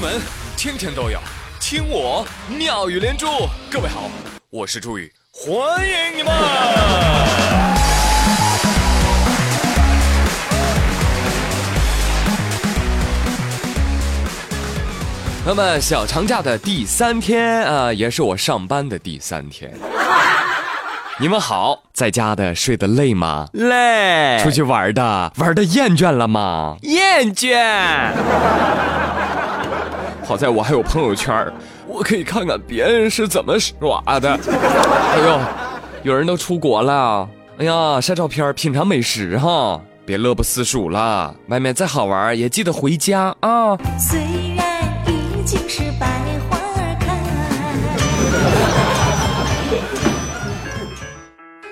闻天天都有，听我妙语连珠。各位好，我是朱宇，欢迎你们。那么小长假的第三天啊，也是我上班的第三天。你们好，在家的睡得累吗？累。出去玩的玩的厌倦了吗？厌倦。好在我还有朋友圈，我可以看看别人是怎么耍的。哎呦，有人都出国了，哎呀，晒照片品尝美食哈，别乐不思蜀了。外面再好玩也记得回家啊。虽然已经是百花开。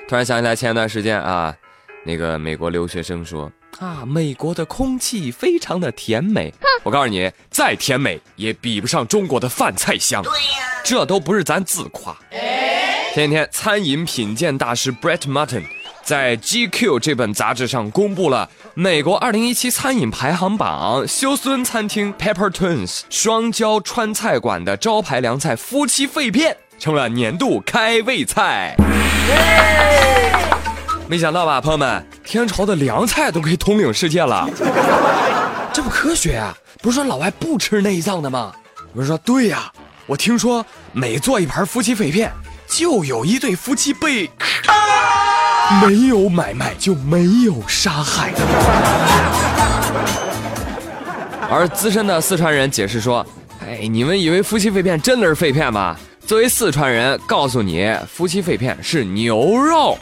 突然想起来前段时间啊，那个美国留学生说。啊，美国的空气非常的甜美。我告诉你，再甜美也比不上中国的饭菜香。对呀，这都不是咱自夸。前几天，餐饮品鉴大师 Brett Martin 在 GQ 这本杂志上公布了美国2017餐饮排行榜，休斯顿餐厅 Pepper Twins 双椒川菜馆的招牌凉菜夫妻肺片成了年度开胃菜。没想到吧，朋友们，天朝的凉菜都可以统领世界了，这不科学啊！不是说老外不吃内脏的吗？我说对呀，我听说每做一盘夫妻肺片，就有一对夫妻被 没有买卖就没有杀害。而资深的四川人解释说：“哎，你们以为夫妻肺片真的是肺片吗？作为四川人，告诉你，夫妻肺片是牛肉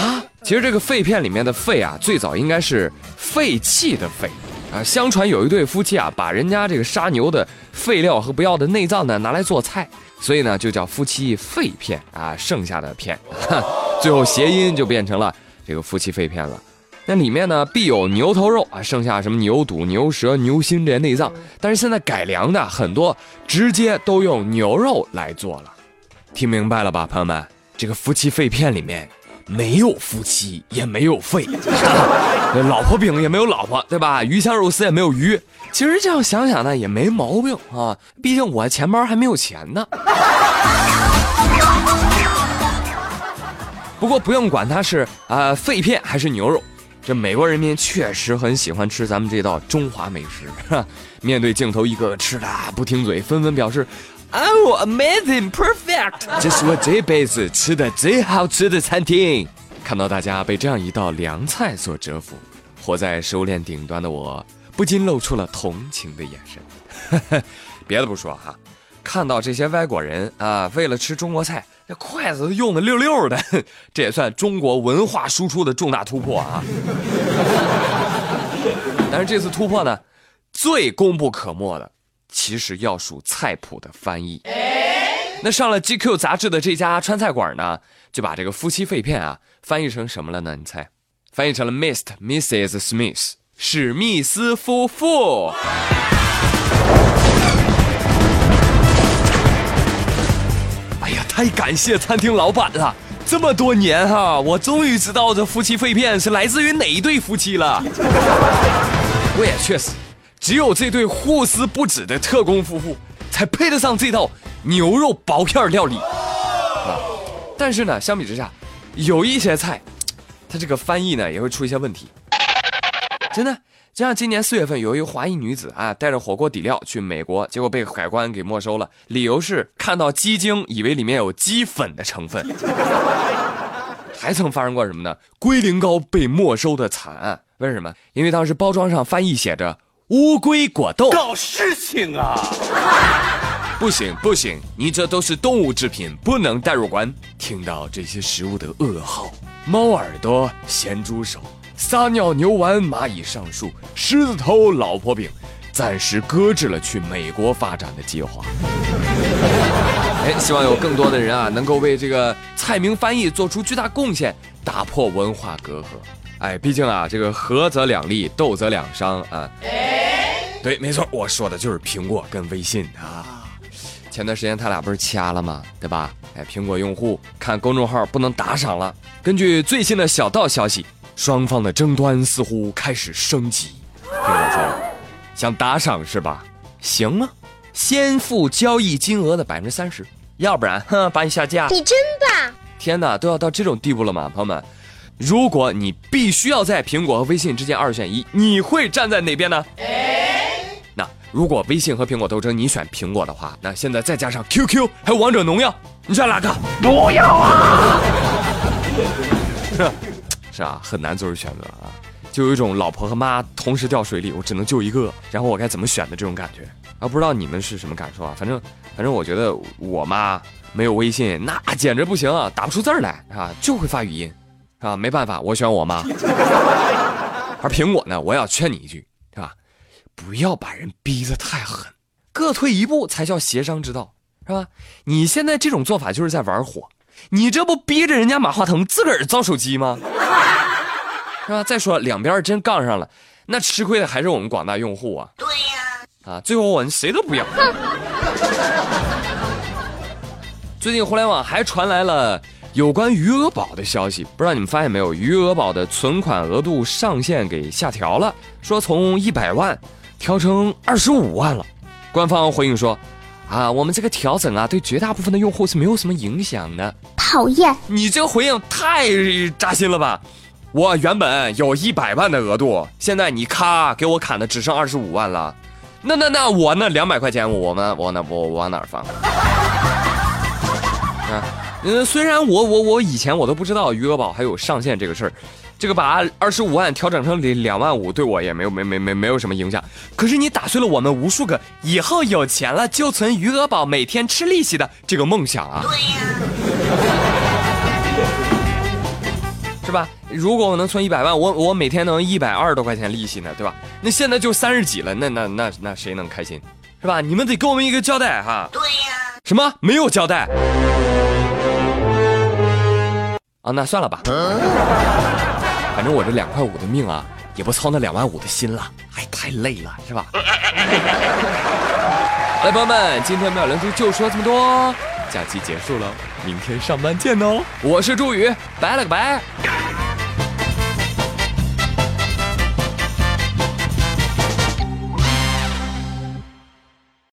啊。”其实这个肺片里面的肺啊，最早应该是废弃的肺啊。相传有一对夫妻啊，把人家这个杀牛的废料和不要的内脏呢拿来做菜，所以呢就叫夫妻肺片啊。剩下的片，最后谐音就变成了这个夫妻肺片了。那里面呢必有牛头肉啊，剩下什么牛肚、牛舌、牛心这些内脏，但是现在改良的很多，直接都用牛肉来做了。听明白了吧，朋友们？这个夫妻肺片里面。没有夫妻，也没有肺，老婆饼也没有老婆，对吧？鱼香肉丝也没有鱼。其实这样想想呢，也没毛病啊。毕竟我钱包还没有钱呢。不过不用管它是啊肺片还是牛肉，这美国人民确实很喜欢吃咱们这道中华美食。面对镜头，一个个吃的不停嘴，纷纷表示。Oh, amazing, perfect！这是我这辈子吃的最好吃的餐厅。看到大家被这样一道凉菜所折服，活在食物链顶端的我，不禁露出了同情的眼神。别的不说哈，看到这些外国人啊，为了吃中国菜，这筷子都用的溜溜的，这也算中国文化输出的重大突破啊。但是这次突破呢，最功不可没的。其实要数菜谱的翻译。那上了 GQ 杂志的这家川菜馆呢，就把这个夫妻肺片啊翻译成什么了呢？你猜？翻译成了 Mist Mrs. Smith，史密斯夫妇。哎呀，太感谢餐厅老板了！这么多年哈，我终于知道这夫妻肺片是来自于哪一对夫妻了。我也确实。只有这对互撕不止的特工夫妇，才配得上这道牛肉薄片料理啊！但是呢，相比之下，有一些菜，它这个翻译呢也会出一些问题。真的，就像今年四月份，有一个华裔女子啊，带着火锅底料去美国，结果被海关给没收了，理由是看到鸡精，以为里面有鸡粉的成分。还曾发生过什么呢？龟苓膏被没收的惨案，为什么？因为当时包装上翻译写着。乌龟果冻搞事情啊！不行不行，你这都是动物制品，不能带入关。听到这些食物的噩耗，猫耳朵、咸猪手、撒尿牛丸、蚂蚁上树、狮子头、老婆饼，暂时搁置了去美国发展的计划。哎，希望有更多的人啊，能够为这个菜名翻译做出巨大贡献，打破文化隔阂。哎，毕竟啊，这个合则两利，斗则两伤啊。对，没错，我说的就是苹果跟微信啊。前段时间他俩不是掐了吗？对吧？哎，苹果用户看公众号不能打赏了。根据最新的小道消息，双方的争端似乎开始升级。苹果说：“想打赏是吧？行啊，先付交易金额的百分之三十，要不然，哼，把你下架。你真棒！天哪，都要到这种地步了吗，朋友们？如果你必须要在苹果和微信之间二选一，你会站在哪边呢？那如果微信和苹果斗争，你选苹果的话，那现在再加上 QQ 还有王者荣耀，你选哪个？不要啊！是啊，很难做出选择啊，就有一种老婆和妈同时掉水里，我只能救一个，然后我该怎么选的这种感觉啊！不知道你们是什么感受啊？反正反正我觉得我妈没有微信，那简直不行啊，打不出字来啊，就会发语音啊，没办法，我选我妈。而苹果呢，我要劝你一句，是吧？不要把人逼得太狠，各退一步才叫协商之道，是吧？你现在这种做法就是在玩火。你这不逼着人家马化腾自个儿造手机吗？是吧？再说两边真杠上了，那吃亏的还是我们广大用户啊。对呀。啊，最后我们谁都不要。最近互联网还传来了有关余额宝的消息，不知道你们发现没有？余额宝的存款额度上限给下调了，说从一百万调成二十五万了。官方回应说。啊，我们这个调整啊，对绝大部分的用户是没有什么影响的。讨厌，你这个回应太扎心了吧！我原本有一百万的额度，现在你咔给我砍的只剩二十五万了，那那那我那两百块钱，我们我那我往哪儿放？啊，嗯，虽然我我我以前我都不知道余额宝还有上限这个事儿。这个把二十五万调整成两两万五，对我也没有没没没没有什么影响。可是你打碎了我们无数个以后有钱了就存余额宝，每天吃利息的这个梦想啊！对呀，是吧？如果我能存一百万，我我每天能一百二十多块钱利息呢，对吧？那现在就三十几了，那那那那谁能开心？是吧？你们得给我们一个交代哈！对呀，什么没有交代？啊，那算了吧。反正我这两块五的命啊，也不操那两万五的心了，哎，太累了，是吧？来，朋友们，今天妙连珠就说这么多，假期结束了，明天上班见哦。我是朱宇，拜了个拜。